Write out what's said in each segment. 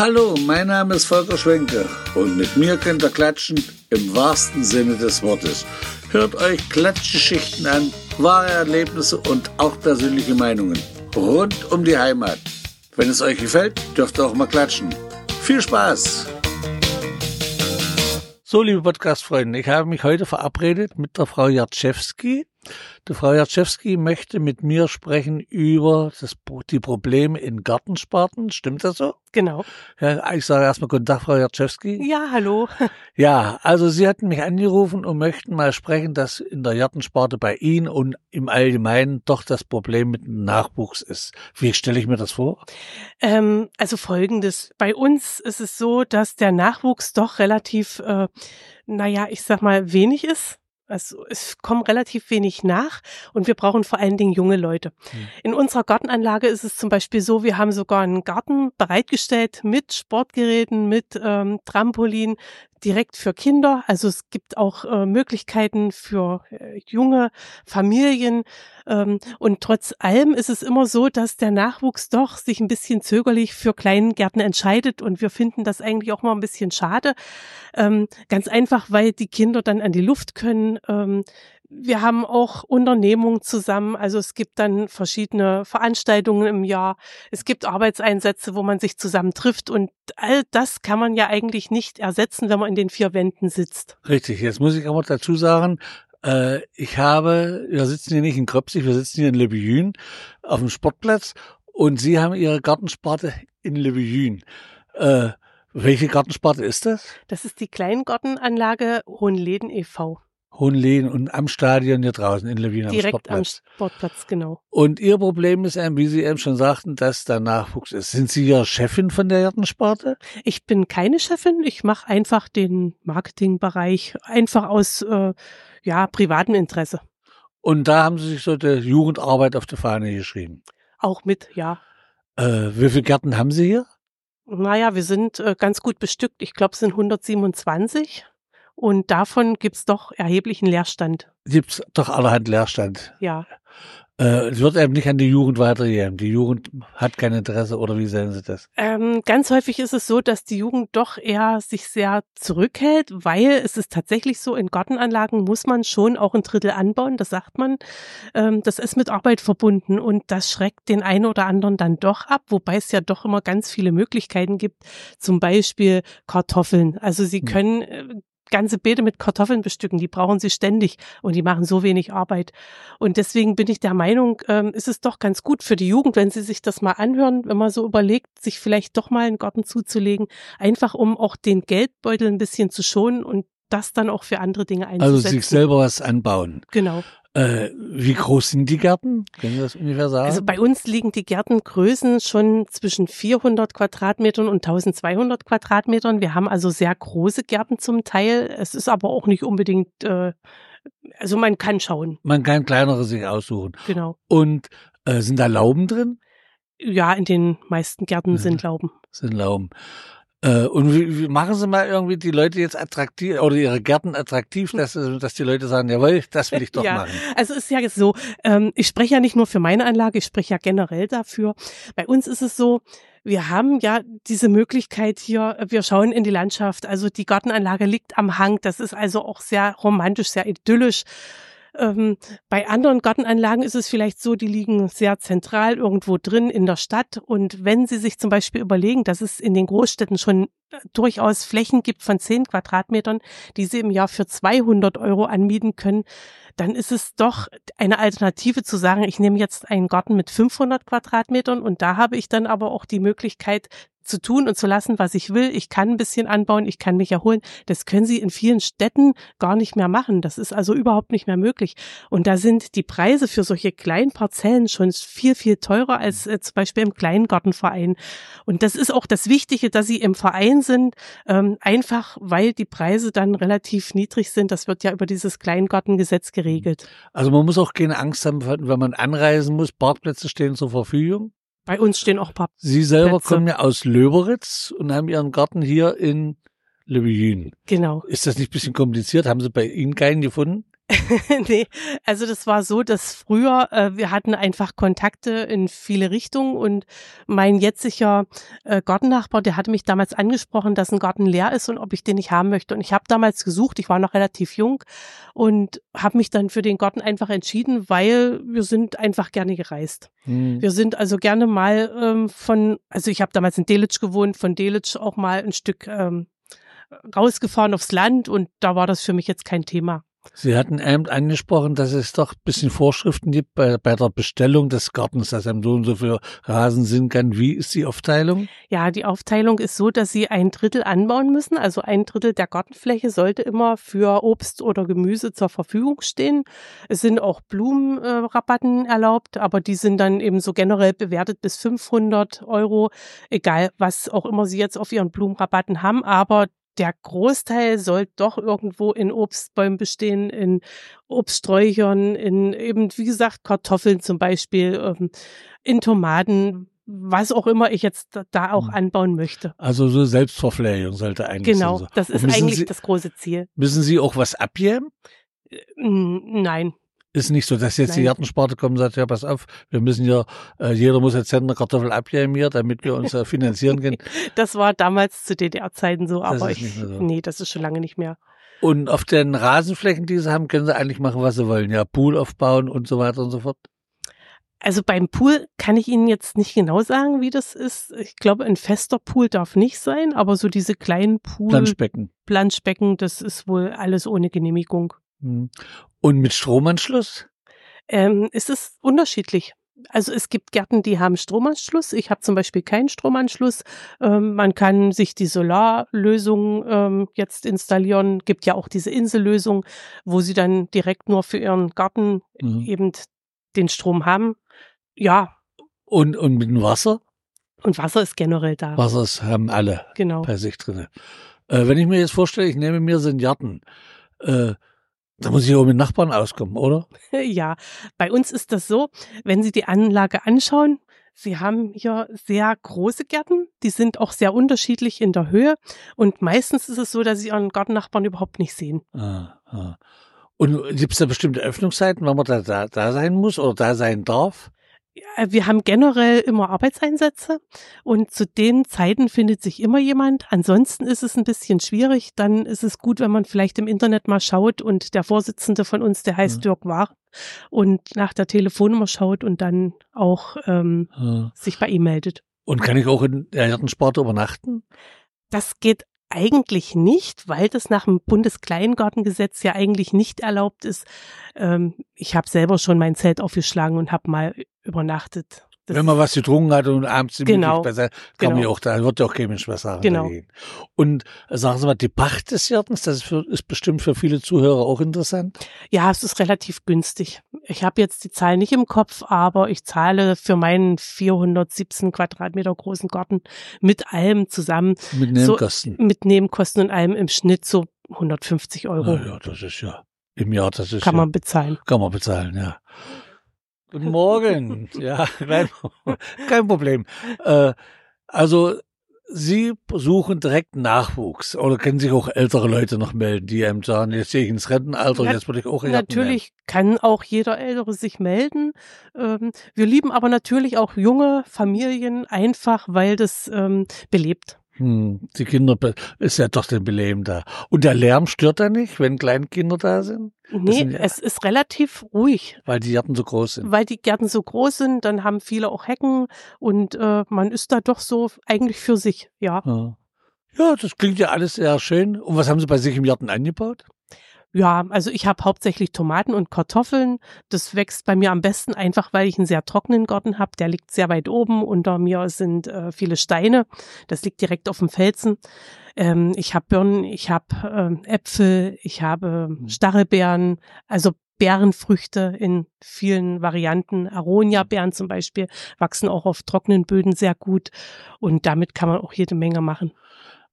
Hallo, mein Name ist Volker Schwenke und mit mir könnt ihr klatschen im wahrsten Sinne des Wortes. Hört euch Klatschgeschichten an, wahre Erlebnisse und auch persönliche Meinungen rund um die Heimat. Wenn es euch gefällt, dürft ihr auch mal klatschen. Viel Spaß! So, liebe Podcast-Freunde, ich habe mich heute verabredet mit der Frau Jatschewski. Die Frau Jatschewski möchte mit mir sprechen über das, die Probleme in Gartensparten. Stimmt das so? Genau. Ja, ich sage erstmal guten Tag, Frau Jatschewski. Ja, hallo. Ja, also Sie hatten mich angerufen und möchten mal sprechen, dass in der Gartensparte bei Ihnen und im Allgemeinen doch das Problem mit dem Nachwuchs ist. Wie stelle ich mir das vor? Ähm, also folgendes. Bei uns ist es so, dass der Nachwuchs doch relativ, äh, naja, ich sag mal, wenig ist. Also es kommen relativ wenig nach und wir brauchen vor allen Dingen junge Leute. Mhm. In unserer Gartenanlage ist es zum Beispiel so, wir haben sogar einen Garten bereitgestellt mit Sportgeräten, mit ähm, Trampolin, direkt für Kinder. Also es gibt auch äh, Möglichkeiten für äh, junge Familien. Ähm, und trotz allem ist es immer so, dass der Nachwuchs doch sich ein bisschen zögerlich für Kleingärten entscheidet. Und wir finden das eigentlich auch mal ein bisschen schade. Ähm, ganz einfach, weil die Kinder dann an die Luft können. Ähm, wir haben auch Unternehmungen zusammen. Also es gibt dann verschiedene Veranstaltungen im Jahr. Es gibt Arbeitseinsätze, wo man sich zusammen trifft. Und all das kann man ja eigentlich nicht ersetzen, wenn man in den vier Wänden sitzt. Richtig. Jetzt muss ich aber dazu sagen, äh, ich habe, wir sitzen hier nicht in Kröpsig, wir sitzen hier in Lebüen auf dem Sportplatz und Sie haben Ihre Gartensparte in Lebüen. Äh, welche Gartensparte ist das? Das ist die Kleingartenanlage Hohenleden e.V. Hohenlehen und am Stadion hier draußen in Lewin am Direkt Sportplatz. am Sportplatz, genau. Und Ihr Problem ist, wie Sie eben schon sagten, dass da Nachwuchs ist. Sind Sie ja Chefin von der Gartensparte? Ich bin keine Chefin. Ich mache einfach den Marketingbereich, einfach aus äh, ja, privatem Interesse. Und da haben Sie sich so die Jugendarbeit auf die Fahne geschrieben? Auch mit, ja. Äh, wie viele Gärten haben Sie hier? Naja, wir sind äh, ganz gut bestückt. Ich glaube, es sind 127. Und davon gibt's doch erheblichen Leerstand. Gibt's doch allerhand Leerstand. Ja. Äh, es wird eben nicht an die Jugend weitergegeben. Die Jugend hat kein Interesse oder wie sehen Sie das? Ähm, ganz häufig ist es so, dass die Jugend doch eher sich sehr zurückhält, weil es ist tatsächlich so, in Gartenanlagen muss man schon auch ein Drittel anbauen, das sagt man. Ähm, das ist mit Arbeit verbunden und das schreckt den einen oder anderen dann doch ab, wobei es ja doch immer ganz viele Möglichkeiten gibt, zum Beispiel Kartoffeln. Also Sie hm. können äh, ganze Beete mit Kartoffeln bestücken. Die brauchen sie ständig und die machen so wenig Arbeit. Und deswegen bin ich der Meinung, ähm, ist es doch ganz gut für die Jugend, wenn sie sich das mal anhören, wenn man so überlegt, sich vielleicht doch mal einen Garten zuzulegen, einfach um auch den Geldbeutel ein bisschen zu schonen und das dann auch für andere Dinge einzusetzen. Also sich selber was anbauen. Genau. Äh, wie groß sind die Gärten? Können Sie das ungefähr sagen? Also bei uns liegen die Gärtengrößen schon zwischen 400 Quadratmetern und 1200 Quadratmetern. Wir haben also sehr große Gärten zum Teil. Es ist aber auch nicht unbedingt, äh, also man kann schauen. Man kann kleinere sich aussuchen. Genau. Und äh, sind da Lauben drin? Ja, in den meisten Gärten ja, sind Lauben. Sind Lauben. Äh, und wie, wie machen Sie mal irgendwie die Leute jetzt attraktiv oder ihre Gärten attraktiv, dass, dass die Leute sagen, jawohl, das will ich doch ja, machen. Also es ist ja so, ähm, ich spreche ja nicht nur für meine Anlage, ich spreche ja generell dafür. Bei uns ist es so, wir haben ja diese Möglichkeit hier, wir schauen in die Landschaft, also die Gartenanlage liegt am Hang, das ist also auch sehr romantisch, sehr idyllisch. Ähm, bei anderen Gartenanlagen ist es vielleicht so, die liegen sehr zentral irgendwo drin in der Stadt. Und wenn Sie sich zum Beispiel überlegen, dass es in den Großstädten schon durchaus Flächen gibt von 10 Quadratmetern, die Sie im Jahr für 200 Euro anmieten können, dann ist es doch eine Alternative zu sagen, ich nehme jetzt einen Garten mit 500 Quadratmetern und da habe ich dann aber auch die Möglichkeit, zu tun und zu lassen, was ich will. Ich kann ein bisschen anbauen, ich kann mich erholen. Das können sie in vielen Städten gar nicht mehr machen. Das ist also überhaupt nicht mehr möglich. Und da sind die Preise für solche kleinen Parzellen schon viel, viel teurer als äh, zum Beispiel im Kleingartenverein. Und das ist auch das Wichtige, dass sie im Verein sind, ähm, einfach weil die Preise dann relativ niedrig sind. Das wird ja über dieses Kleingartengesetz geregelt. Also man muss auch keine Angst haben, wenn man anreisen muss. Parkplätze stehen zur Verfügung. Bei uns stehen auch Papp. Sie selber Plätze. kommen ja aus Löberitz und haben Ihren Garten hier in Lübben. Genau. Ist das nicht ein bisschen kompliziert? Haben Sie bei Ihnen keinen gefunden? nee, also das war so, dass früher äh, wir hatten einfach Kontakte in viele Richtungen und mein jetziger äh, Gartennachbar, der hatte mich damals angesprochen, dass ein Garten leer ist und ob ich den nicht haben möchte. Und ich habe damals gesucht, ich war noch relativ jung und habe mich dann für den Garten einfach entschieden, weil wir sind einfach gerne gereist. Hm. Wir sind also gerne mal ähm, von, also ich habe damals in Delitzsch gewohnt, von Delitzsch auch mal ein Stück ähm, rausgefahren aufs Land und da war das für mich jetzt kein Thema. Sie hatten eben angesprochen, dass es doch ein bisschen Vorschriften gibt bei, bei der Bestellung des Gartens, dass einem so und so viel Rasen sind kann. Wie ist die Aufteilung? Ja, die Aufteilung ist so, dass Sie ein Drittel anbauen müssen. Also ein Drittel der Gartenfläche sollte immer für Obst oder Gemüse zur Verfügung stehen. Es sind auch Blumenrabatten äh, erlaubt, aber die sind dann eben so generell bewertet bis 500 Euro, egal was auch immer Sie jetzt auf Ihren Blumenrabatten haben. Aber der Großteil soll doch irgendwo in Obstbäumen bestehen, in Obststräuchern, in eben, wie gesagt, Kartoffeln zum Beispiel, ähm, in Tomaten, was auch immer ich jetzt da auch hm. anbauen möchte. Also so Selbstverpflegung sollte eigentlich Genau, sein. das ist eigentlich Sie, das große Ziel. Müssen Sie auch was abgeben? Äh, nein, ist nicht so, dass jetzt Nein. die Gartensparte kommt und sagt, ja, pass auf, wir müssen ja, äh, jeder muss jetzt eine Kartoffel abgeben hier, damit wir uns äh, finanzieren können. das war damals zu DDR-Zeiten so, das aber ich, so. nee, das ist schon lange nicht mehr. Und auf den Rasenflächen, die sie haben, können sie eigentlich machen, was sie wollen. Ja, Pool aufbauen und so weiter und so fort. Also beim Pool kann ich Ihnen jetzt nicht genau sagen, wie das ist. Ich glaube, ein fester Pool darf nicht sein, aber so diese kleinen Pool. Planschbecken. Planschbecken, das ist wohl alles ohne Genehmigung. Hm. Und mit Stromanschluss? Ähm, ist es unterschiedlich. Also es gibt Gärten, die haben Stromanschluss. Ich habe zum Beispiel keinen Stromanschluss. Ähm, man kann sich die Solarlösung ähm, jetzt installieren. Gibt ja auch diese Insellösung, wo sie dann direkt nur für ihren Garten mhm. eben den Strom haben. Ja. Und, und mit dem Wasser? Und Wasser ist generell da. Wasser haben alle genau. bei sich drin. Äh, wenn ich mir jetzt vorstelle, ich nehme mir so einen Garten, äh, da muss ich auch mit Nachbarn auskommen, oder? Ja, bei uns ist das so, wenn Sie die Anlage anschauen, Sie haben hier sehr große Gärten, die sind auch sehr unterschiedlich in der Höhe und meistens ist es so, dass Sie Ihren Gartennachbarn überhaupt nicht sehen. Ah, ah. Und gibt es da bestimmte Öffnungszeiten, wann man da, da, da sein muss oder da sein darf? Wir haben generell immer Arbeitseinsätze und zu den Zeiten findet sich immer jemand. Ansonsten ist es ein bisschen schwierig. Dann ist es gut, wenn man vielleicht im Internet mal schaut und der Vorsitzende von uns, der heißt ja. Dirk War und nach der Telefonnummer schaut und dann auch ähm, ja. sich bei ihm meldet. Und kann ich auch in der Gartensparte übernachten? Das geht eigentlich nicht, weil das nach dem Bundeskleingartengesetz ja eigentlich nicht erlaubt ist. Ähm, ich habe selber schon mein Zelt aufgeschlagen und habe mal übernachtet. Das Wenn man was getrunken hat und abends genau, besser, kann genau. man ja auch, da wird ja auch kein Mensch was sagen. Genau. Dagegen. Und sagen Sie mal, die Pacht des Gartens, das ist, für, ist bestimmt für viele Zuhörer auch interessant. Ja, es ist relativ günstig. Ich habe jetzt die Zahl nicht im Kopf, aber ich zahle für meinen 417 Quadratmeter großen Garten mit allem zusammen. Mit Nebenkosten. So, mit Nebenkosten und allem im Schnitt so 150 Euro. Na ja, das ist ja im Jahr, das ist Kann ja, man bezahlen. Kann man bezahlen, ja. Guten Morgen. ja, kein, kein Problem. Äh, also Sie suchen direkt Nachwuchs oder können sich auch ältere Leute noch melden, die einem sagen, jetzt sehe ich ins Rentenalter, Na, jetzt würde ich auch Natürlich kann auch jeder Ältere sich melden. Ähm, wir lieben aber natürlich auch junge Familien einfach, weil das ähm, belebt. Hm, die Kinder ist ja doch den Beleben da. Und der Lärm stört da nicht, wenn kleine Kinder da sind? Nee, sind ja, es ist relativ ruhig. Weil die Gärten so groß sind. Weil die Gärten so groß sind, dann haben viele auch Hecken und äh, man ist da doch so eigentlich für sich, ja. ja. Ja, das klingt ja alles sehr schön. Und was haben Sie bei sich im Garten angebaut? Ja, also ich habe hauptsächlich Tomaten und Kartoffeln. Das wächst bei mir am besten einfach, weil ich einen sehr trockenen Garten habe. Der liegt sehr weit oben. Unter mir sind äh, viele Steine. Das liegt direkt auf dem Felsen. Ähm, ich habe Birnen, ich habe äh, Äpfel, ich habe mhm. Stachelbeeren, also Beerenfrüchte in vielen Varianten. Aronia-Beeren zum Beispiel wachsen auch auf trockenen Böden sehr gut. Und damit kann man auch jede Menge machen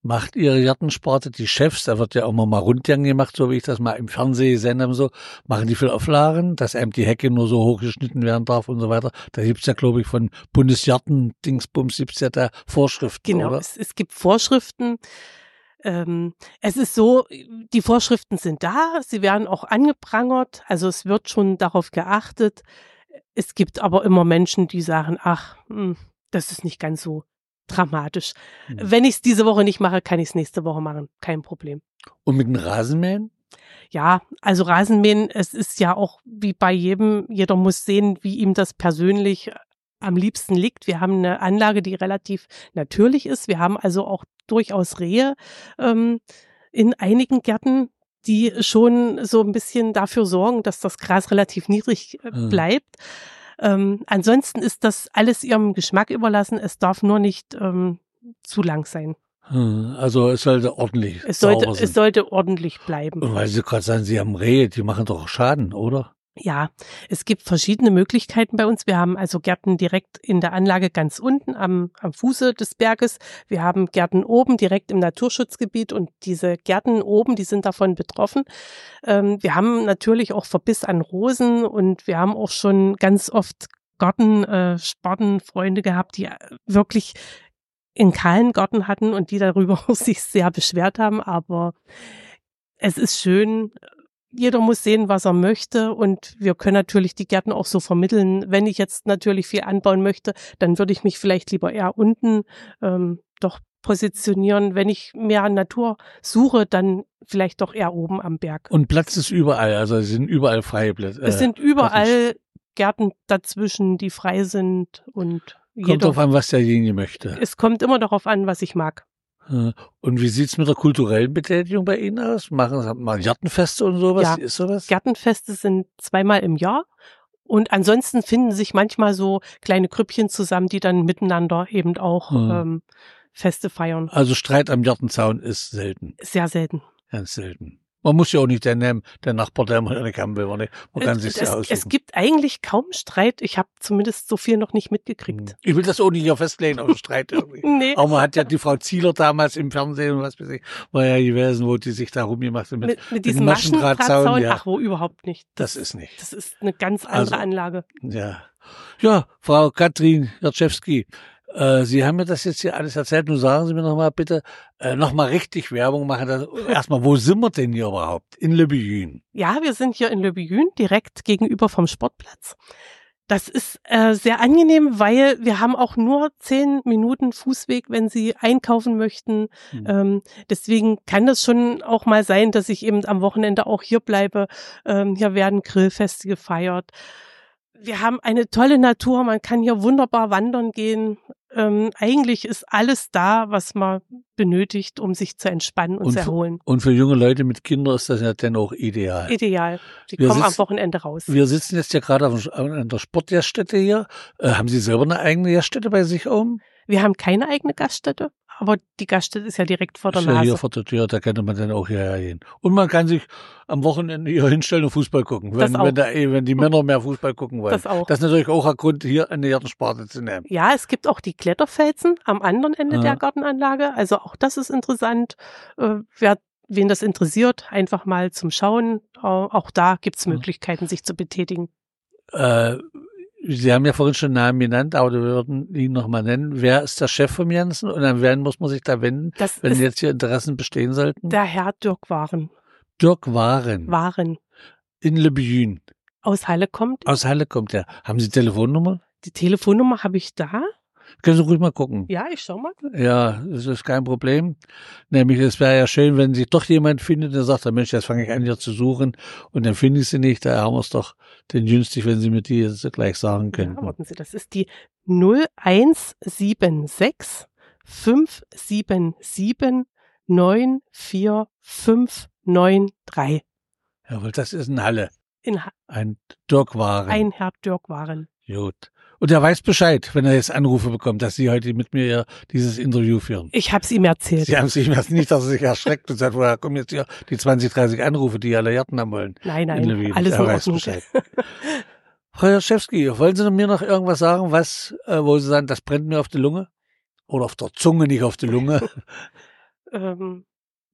macht ihre Gartensparte, die Chefs, da wird ja auch mal Rundgang gemacht, so wie ich das mal im Fernsehen gesehen habe, so, machen die viel Auflagen, dass eben die Hecke nur so hochgeschnitten werden darf und so weiter. Da gibt's ja, glaube ich, von Bundesgarten, Dingsbums, gibt's ja da Vorschriften, Genau, oder? Es, es gibt Vorschriften. ähm, es ist so, die Vorschriften sind da, sie werden auch angeprangert, also es wird schon darauf geachtet. Es gibt aber immer Menschen, die sagen, ach, hm, das ist nicht ganz so dramatisch. Mhm. Wenn ich es diese Woche nicht mache, kann ich es nächste Woche machen, kein Problem. Und mit dem Rasenmähen? Ja, also Rasenmähen, es ist ja auch wie bei jedem, jeder muss sehen, wie ihm das persönlich am liebsten liegt. Wir haben eine Anlage, die relativ natürlich ist. Wir haben also auch durchaus Rehe ähm, in einigen Gärten, die schon so ein bisschen dafür sorgen, dass das Gras relativ niedrig äh, Mhm. Ähm, ansonsten ist das alles ihrem Geschmack überlassen. Es darf nur nicht ähm, zu lang sein. Hm, Also es sollte ordentlich Es sollte, sauber es sein. sollte ordentlich bleiben. Und weil Sie gerade sagen, Sie haben Rehe, die machen doch Schaden, oder? Ja, es gibt verschiedene Möglichkeiten bei uns. Wir haben also Gärten direkt in der Anlage ganz unten am, am Fuße des Berges. Wir haben Gärten oben direkt im Naturschutzgebiet und diese Gärten oben, die sind davon betroffen. Ähm, wir haben natürlich auch Verbiss an Rosen und wir haben auch schon ganz oft Garten, äh, gehabt, die äh, wirklich in kahlen Garten hatten und die darüber sich sehr beschwert haben. Aber es ist schön, jeder muss sehen, was er möchte und wir können natürlich die Gärten auch so vermitteln. Wenn ich jetzt natürlich viel anbauen möchte, dann würde ich mich vielleicht lieber eher unten ähm, doch positionieren. Wenn ich mehr Natur suche, dann vielleicht doch eher oben am Berg. Und Platz ist überall, also es sind überall freie Plätze. es sind überall Gärten dazwischen, die frei sind und Kommt jeder. drauf an, was derjenige möchte. Es kommt immer darauf an, was ich mag. Äh, Und wie sieht's mit der kulturellen Betätigung bei Ihnen aus? Machen Sie mal Gartenfeste und sowas? Ja. Ist sowas? Gärtenfeste sind zweimal im Jahr. Und ansonsten finden sich manchmal so kleine Grüppchen zusammen, die dann miteinander eben auch Hm. ähm, Feste feiern. Also Streit am Gartenzaun ist selten, Sehr selten. ganz selten. Man muss ja auch nicht den nehmen, der Nachbar, der mal eine haben will. ne? Man kann es, sich es, es gibt eigentlich kaum Streit. Ich habe zumindest so viel noch nicht mitgekriegt. Ich will das auch nicht hier festlegen, aber Streit irgendwie. Nee, Aber man hat ja die Frau Zieler damals im Fernsehen und was weiß ich, war ja gewesen, wo die sich da rumgemacht hat. Mit, mit, mit diesem Maschendrahtzaun, ja. ach wo, überhaupt nicht. das ist nicht. Das ist eine ganz andere Also- Anlage. Ja. Ja, Frau Katrin Jarczewski, äh, Sie haben mir das jetzt hier alles erzählt. Nun sagen Sie mir noch mal bitte, äh, noch mal richtig Werbung machen. Das, erstmal, wo sind wir denn hier überhaupt? In Le Buyün. Ja, wir sind hier in Le Buyün, direkt gegenüber vom Sportplatz. Das ist äh, sehr angenehm, weil wir haben auch nur zehn Minuten Fußweg, wenn Sie einkaufen möchten. Hm. Ähm, deswegen kann das schon auch mal sein, dass ich eben am Wochenende auch hier bleibe. Ähm, hier werden Grillfeste gefeiert. Wir haben eine tolle Natur, man kann hier wunderbar wandern gehen. Ähm, eigentlich ist alles da, was man benötigt, um sich zu entspannen und, Und zu für- erholen. Und für junge Leute mit Kindern ist das ja dann auch ideal. Ideal. Die Wir kommen am sitzen- Wochenende raus. Wir sitzen jetzt ja gerade auf, an der Sportgaststätte hier. Äh, haben Sie selber eine eigene Gaststätte bei sich oben? Wir haben keine eigene Gaststätte, aber die Gaststätte ist ja direkt vor der Ist ja Nase. hier vor der Tür, da könnte man dann auch hierher gehen. Und man kann sich am Wochenende hier hinstellen und Fußball gucken, wenn, wenn, da, wenn die Männer mehr Fußball gucken wollen. Das auch. Das ist natürlich auch ein Grund, hier eine Gartensparte zu nehmen. ja, es gibt auch die Kletterfelsen am anderen Ende Ja. der Gartenanlage. Also auch das ist interessant. Äh, wer, wen das interessiert, einfach mal zum Schauen. Auch da gibt's Ja. Möglichkeiten, sich zu betätigen. Äh, Sie haben ja vorhin schon Namen genannt, aber wir würden ihn nochmal nennen. Wer ist der Chef vom Janssen und an wen muss man sich da wenden, Das wenn jetzt hier Interessen bestehen sollten? der Herr Dirk Waren. Dirk Waren Waren in Le Buyün. aus Halle kommt. Aus Halle kommt er. Haben Sie Telefonnummer? Die Telefonnummer habe ich da. Können Sie ruhig mal gucken. Ja, ich schau mal. Ja, das ist kein Problem. Nämlich, es wäre ja schön, wenn sich doch jemand findet, der sagt, Mensch, jetzt fange ich an, hier zu suchen und dann finde ich sie nicht. Da haben wir es doch denn günstig, wenn Sie mir die jetzt gleich sagen Ja, können. warten Sie, das ist die 0176 577 94593. Jawohl, das ist ein Halle. In Ha- Ein Dirkwaren. ein Herr Dirk Waren. Gut. Und er weiß Bescheid, wenn er jetzt Anrufe bekommt, dass Sie heute mit mir dieses Interview führen. Ich habe es ihm erzählt. Sie haben sich nicht, dass er sich erschreckt und sagt, woher kommen jetzt hier die 20, 30 Anrufe, die alle Jarten haben wollen. Nein, In nein, Lwin. alles er in weiß. Bescheid. Frau Jaschewski, wollen Sie mir noch irgendwas sagen, was, äh, wo Sie sagen, das brennt mir auf die Lunge? Oder auf der Zunge, nicht auf die Lunge? Ähm,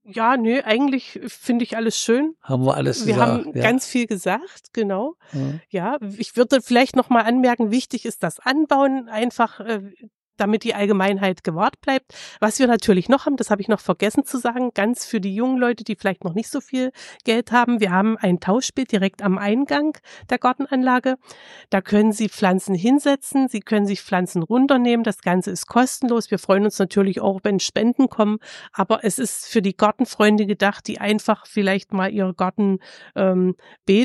ja, nö, eigentlich finde ich alles schön. haben wir alles Wir gesagt? haben ja. ganz viel gesagt, genau. Ja. Ja, ich würde vielleicht noch mal anmerken, wichtig ist das Anbauen einfach. Damit die Allgemeinheit gewahrt bleibt. Was wir natürlich noch haben, das habe ich noch vergessen zu sagen, ganz für die jungen Leute, die vielleicht noch nicht so viel Geld haben. Wir haben ein Tauschbeet direkt am Eingang der Gartenanlage. Da können Sie Pflanzen hinsetzen, Sie können sich Pflanzen runternehmen. Das Ganze ist kostenlos. Wir freuen uns natürlich auch, wenn Spenden kommen, aber es ist für die Gartenfreunde gedacht, die einfach vielleicht mal ihre Gartenbeete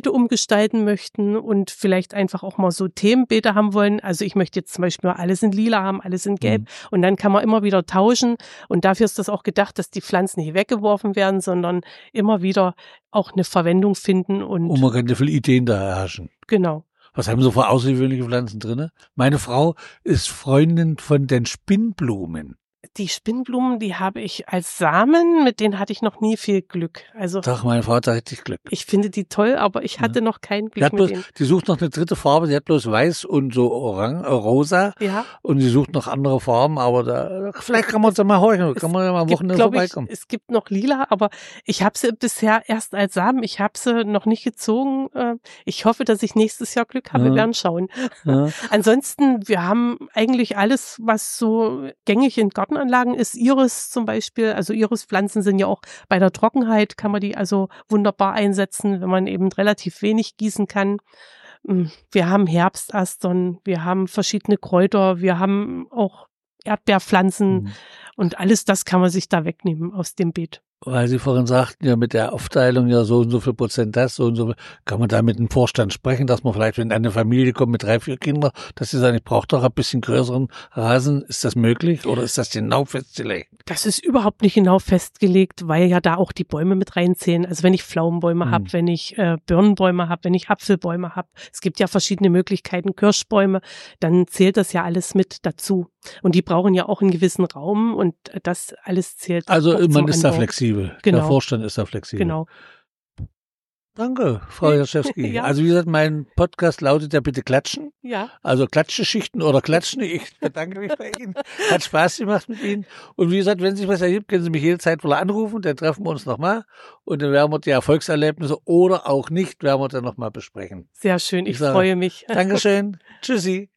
ähm, umgestalten möchten und vielleicht einfach auch mal so Themenbeete haben wollen. Also ich möchte jetzt zum Beispiel alles in lila haben, alles in gelb mhm. und dann kann man immer wieder tauschen und dafür ist das auch gedacht, dass die Pflanzen nicht weggeworfen werden, sondern immer wieder auch eine Verwendung finden und. Und man kann ja viele Ideen da erhaschen. Genau. Was haben Sie für außergewöhnliche Pflanzen drinne? Meine Frau ist Freundin von den Spinnblumen die Spinnblumen, die habe ich als Samen, mit denen hatte ich noch nie viel Glück. Also Doch, mein Vater hat richtig Glück. Ich finde die toll, aber ich hatte ja. noch kein Glück die bloß, mit denen. Die sucht noch eine dritte Farbe, die hat bloß weiß und so orang, äh, rosa. Ja. Und die sucht noch andere Farben, aber da, vielleicht kann man uns ja mal horchen, kann man ja mal am Wochenende vorbeikommen. Ich, es gibt noch lila, aber ich habe sie bisher erst als Samen, ich habe sie noch nicht gezogen. Äh, ich hoffe, dass ich nächstes Jahr Glück habe, ja. wir werden schauen. Ja. Ansonsten, wir haben eigentlich alles, was so gängig in Gartenanlagen ist, Iris zum Beispiel, also Irispflanzen sind ja auch bei der Trockenheit, kann man die also wunderbar einsetzen, wenn man eben relativ wenig gießen kann. Hm, wir haben Herbstastern, wir haben verschiedene Kräuter, wir haben auch Erdbeerpflanzen mhm. Und alles das kann man sich da wegnehmen aus dem Beet weil Sie vorhin sagten, ja, mit der Aufteilung ja so und so viel Prozent das, so und so, kann man da mit dem Vorstand sprechen, dass man vielleicht, wenn eine Familie kommt mit drei, vier Kindern, dass sie sagen, ich brauche doch ein bisschen größeren Rasen. Ist das möglich oder ist das genau festgelegt? Das ist überhaupt nicht genau festgelegt, weil ja da auch die Bäume mit reinzählen. Also wenn ich Pflaumenbäume hm. habe, wenn ich äh, Birnenbäume habe, wenn ich Apfelbäume habe, es gibt ja verschiedene Möglichkeiten, Kirschbäume, dann zählt das ja alles mit dazu. Und die brauchen ja auch einen gewissen Raum und das alles zählt. Also man ist da flexibel. Genau. Der Vorstand ist da flexibel. Genau. Danke, Frau Jaschewski. ja. Also wie gesagt, mein Podcast lautet ja bitte klatschen. Ja. Also Klatscheschichten oder Klatschen. Ich bedanke mich bei Ihnen. Hat Spaß gemacht mit Ihnen. Und wie gesagt, wenn sich was ergibt, können Sie mich jederzeit wohl anrufen. Dann treffen wir uns nochmal. Und dann werden wir die Erfolgserlebnisse oder auch nicht, werden wir dann nochmal besprechen. Sehr schön. Ich, ich sage, freue mich. Dankeschön. Tschüssi.